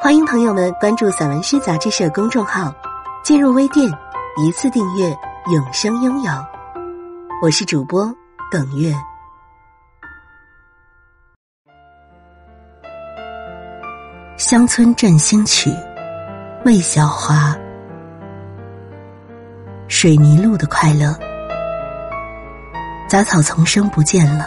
欢迎朋友们关注散文诗杂志社公众号，进入微店一次订阅，永生拥有。我是主播耿月。乡村振兴曲，魏小华。水泥路的快乐，杂草丛生不见了，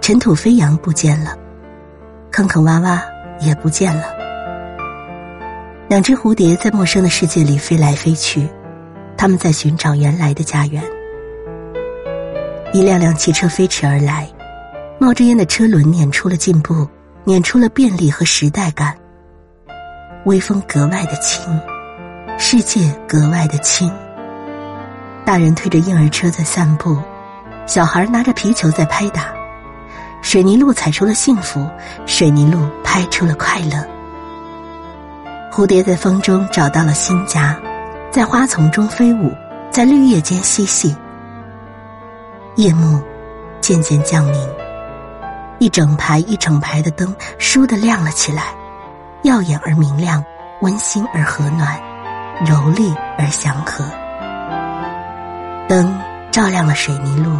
尘土飞扬不见了，坑坑洼洼也不见了。两只蝴蝶在陌生的世界里飞来飞去，他们在寻找原来的家园。一辆辆汽车飞驰而来，冒着烟的车轮碾出了进步，碾出了便利和时代感。微风格外的轻，世界格外的轻。大人推着婴儿车在散步，小孩拿着皮球在拍打。水泥路踩出了幸福，水泥路拍出了快乐。蝴蝶在风中找到了新家，在花丛中飞舞，在绿叶间嬉戏。夜幕渐渐降临，一整排一整排的灯倏地亮了起来，耀眼而明亮，温馨而和暖，柔丽而祥和。灯照亮了水泥路，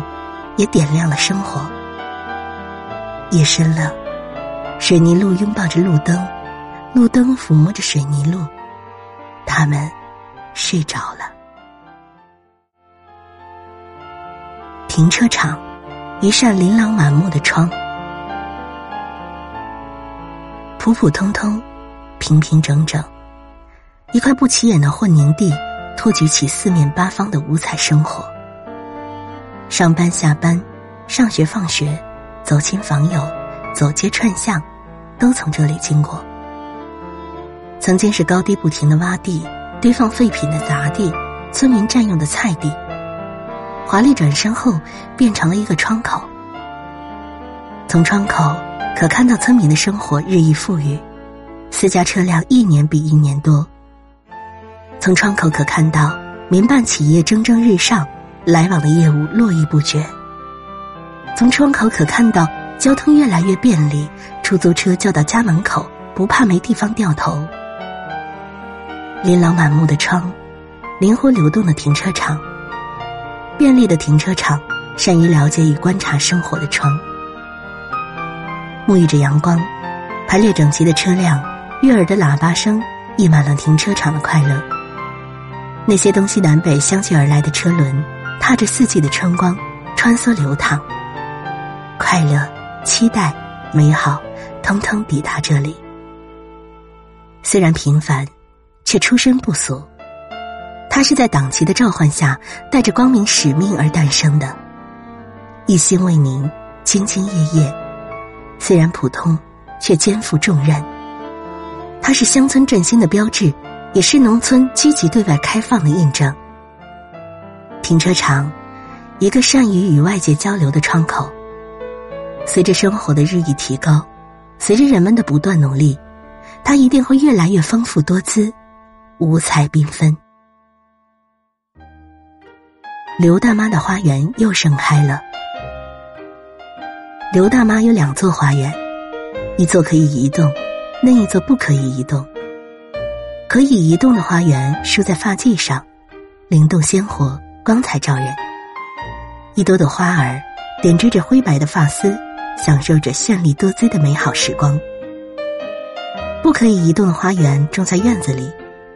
也点亮了生活。夜深了，水泥路拥抱着路灯。路灯抚摸着水泥路，他们睡着了。停车场，一扇琳琅满目的窗，普普通通，平平整整，一块不起眼的混凝地，托举起四面八方的五彩生活。上班下班，上学放学，走亲访友，走街串巷，都从这里经过。曾经是高低不停的洼地，堆放废品的杂地，村民占用的菜地。华丽转身后，变成了一个窗口。从窗口可看到村民的生活日益富裕，私家车辆一年比一年多。从窗口可看到民办企业蒸蒸日上，来往的业务络绎不绝。从窗口可看到交通越来越便利，出租车叫到家门口，不怕没地方掉头。琳琅满目的窗，灵活流动的停车场，便利的停车场，善于了解与观察生活的窗，沐浴着阳光，排列整齐的车辆，悦耳的喇叭声，溢满了停车场的快乐。那些东西南北相继而来的车轮，踏着四季的春光，穿梭流淌，快乐、期待、美好，通通抵达这里。虽然平凡。却出身不俗，他是在党旗的召唤下，带着光明使命而诞生的，一心为民，兢兢业业。虽然普通，却肩负重任。他是乡村振兴的标志，也是农村积极对外开放的印证。停车场，一个善于与外界交流的窗口。随着生活的日益提高，随着人们的不断努力，它一定会越来越丰富多姿。五彩缤纷，刘大妈的花园又盛开了。刘大妈有两座花园，一座可以移动，另一座不可以移动。可以移动的花园竖在发髻上，灵动鲜活，光彩照人。一朵朵花儿点缀着灰白的发丝，享受着绚丽多姿的美好时光。不可以移动的花园种在院子里。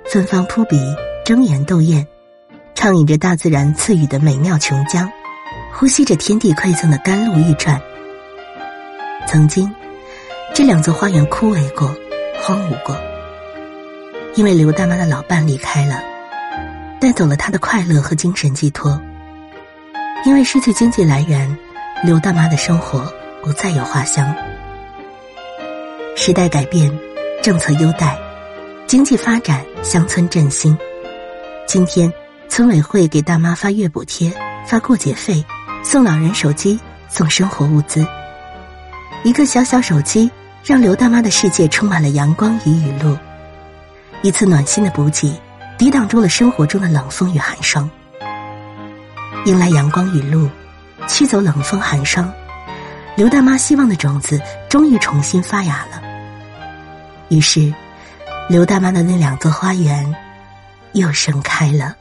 芬芳扑鼻，争妍斗艳，畅饮着大自然赐予的美妙琼浆，呼吸着天地馈赠的甘露玉串。曾经，这两座花园枯萎过，荒芜过，因为刘大妈的老伴离开了，带走了她的快乐和精神寄托。因为失去经济来源，刘大妈的生活不再有花香。时代改变，政策优待。经济发展，乡村振兴。今天，村委会给大妈发月补贴、发过节费、送老人手机、送生活物资。一个小小手机，让刘大妈的世界充满了阳光与雨露。一次暖心的补给，抵挡住了生活中的冷风与寒霜。迎来阳光雨露，驱走冷风寒霜。刘大妈希望的种子终于重新发芽了。于是，刘大妈的那两座花园又盛开了。